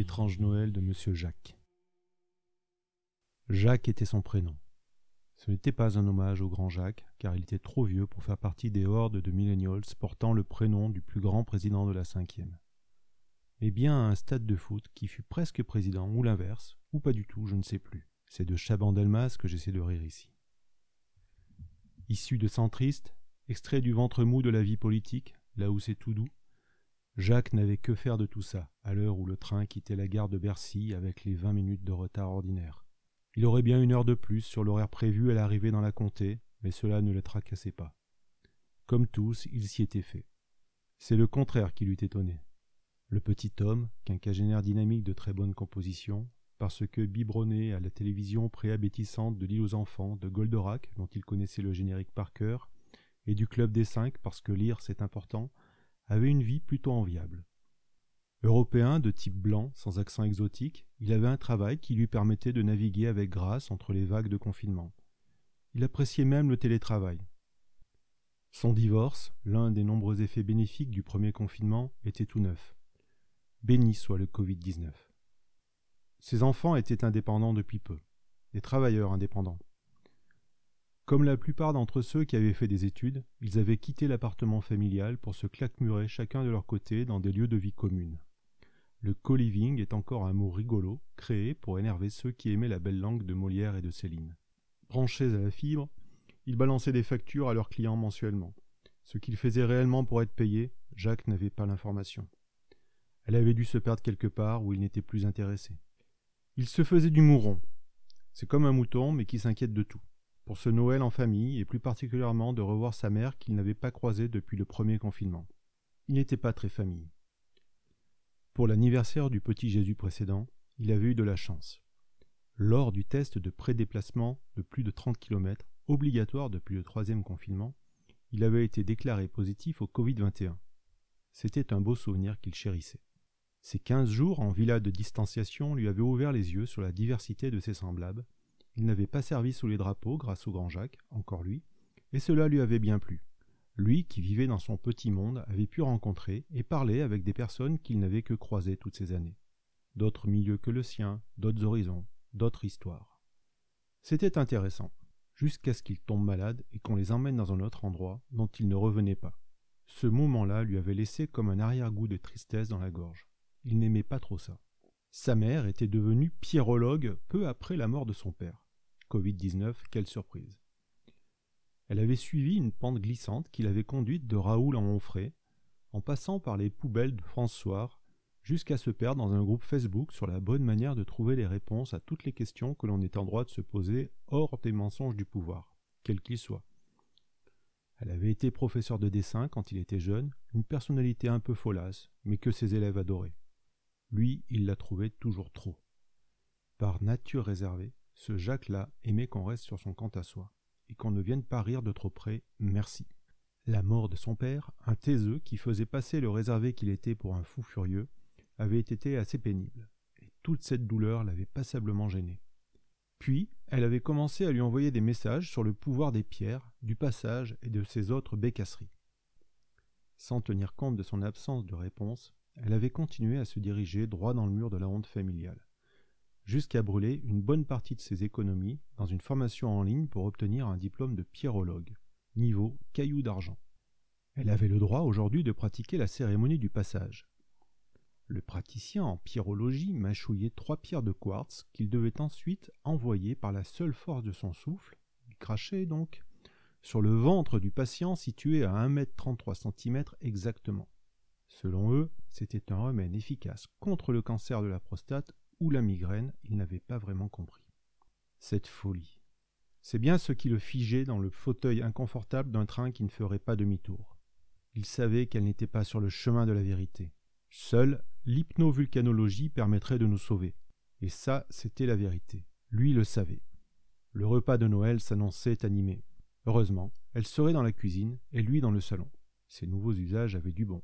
L'étrange Noël de Monsieur Jacques. Jacques était son prénom. Ce n'était pas un hommage au grand Jacques, car il était trop vieux pour faire partie des hordes de millennials portant le prénom du plus grand président de la cinquième. Mais bien à un stade de foot qui fut presque président, ou l'inverse, ou pas du tout, je ne sais plus. C'est de Chaban-Delmas que j'essaie de rire ici. Issu de centriste, extrait du ventre mou de la vie politique, là où c'est tout doux, Jacques n'avait que faire de tout ça, à l'heure où le train quittait la gare de Bercy avec les vingt minutes de retard ordinaire. Il aurait bien une heure de plus sur l'horaire prévu à l'arrivée dans la comté, mais cela ne le tracassait pas. Comme tous, il s'y était fait. C'est le contraire qui l'eût étonné. Le petit homme, quinquagénaire dynamique de très bonne composition, parce que biberonné à la télévision préabétissante de l'île aux enfants de Goldorak, dont il connaissait le générique par cœur, et du Club des Cinq, parce que lire c'est important, avait une vie plutôt enviable. Européen de type blanc, sans accent exotique, il avait un travail qui lui permettait de naviguer avec grâce entre les vagues de confinement. Il appréciait même le télétravail. Son divorce, l'un des nombreux effets bénéfiques du premier confinement, était tout neuf. Béni soit le Covid-19. Ses enfants étaient indépendants depuis peu, des travailleurs indépendants. Comme la plupart d'entre ceux qui avaient fait des études, ils avaient quitté l'appartement familial pour se claquemurer chacun de leur côté dans des lieux de vie communes. Le co-living est encore un mot rigolo, créé pour énerver ceux qui aimaient la belle langue de Molière et de Céline. Branchés à la fibre, ils balançaient des factures à leurs clients mensuellement. Ce qu'ils faisaient réellement pour être payés, Jacques n'avait pas l'information. Elle avait dû se perdre quelque part où il n'était plus intéressé. Il se faisait du mouron. C'est comme un mouton, mais qui s'inquiète de tout. Pour ce Noël en famille, et plus particulièrement de revoir sa mère qu'il n'avait pas croisée depuis le premier confinement. Il n'était pas très famille. Pour l'anniversaire du petit Jésus précédent, il avait eu de la chance. Lors du test de prédéplacement de plus de 30 km, obligatoire depuis le troisième confinement, il avait été déclaré positif au Covid-21. C'était un beau souvenir qu'il chérissait. Ces quinze jours en villa de distanciation lui avaient ouvert les yeux sur la diversité de ses semblables. Il n'avait pas servi sous les drapeaux grâce au grand Jacques, encore lui, et cela lui avait bien plu. Lui, qui vivait dans son petit monde, avait pu rencontrer et parler avec des personnes qu'il n'avait que croisées toutes ces années. D'autres milieux que le sien, d'autres horizons, d'autres histoires. C'était intéressant, jusqu'à ce qu'il tombe malade et qu'on les emmène dans un autre endroit dont il ne revenait pas. Ce moment-là lui avait laissé comme un arrière-goût de tristesse dans la gorge. Il n'aimait pas trop ça. Sa mère était devenue pierrologue peu après la mort de son père. Covid-19, quelle surprise. Elle avait suivi une pente glissante qui l'avait conduite de Raoul en Onfray, en passant par les poubelles de François, jusqu'à se perdre dans un groupe Facebook sur la bonne manière de trouver les réponses à toutes les questions que l'on est en droit de se poser hors des mensonges du pouvoir, quels qu'ils soient. Elle avait été professeure de dessin quand il était jeune, une personnalité un peu folasse, mais que ses élèves adoraient. Lui, il la trouvait toujours trop. Par nature réservée, ce Jacques-là aimait qu'on reste sur son compte à soi et qu'on ne vienne pas rire de trop près, merci. La mort de son père, un taiseux qui faisait passer le réservé qu'il était pour un fou furieux, avait été assez pénible, et toute cette douleur l'avait passablement gêné. Puis, elle avait commencé à lui envoyer des messages sur le pouvoir des pierres, du passage et de ses autres bécasseries. Sans tenir compte de son absence de réponse, elle avait continué à se diriger droit dans le mur de la honte familiale jusqu'à brûler une bonne partie de ses économies dans une formation en ligne pour obtenir un diplôme de pierrologue, niveau caillou d'argent. Elle avait le droit aujourd'hui de pratiquer la cérémonie du passage. Le praticien en pierrologie mâchouillait trois pierres de quartz qu'il devait ensuite envoyer par la seule force de son souffle, du crachet donc, sur le ventre du patient situé à 1m33 cm exactement. Selon eux, c'était un remède efficace contre le cancer de la prostate ou la migraine, il n'avait pas vraiment compris. Cette folie. C'est bien ce qui le figeait dans le fauteuil inconfortable d'un train qui ne ferait pas demi-tour. Il savait qu'elle n'était pas sur le chemin de la vérité. Seule l'hypnovulcanologie permettrait de nous sauver. Et ça, c'était la vérité. Lui le savait. Le repas de Noël s'annonçait animé. Heureusement, elle serait dans la cuisine et lui dans le salon. Ses nouveaux usages avaient du bon.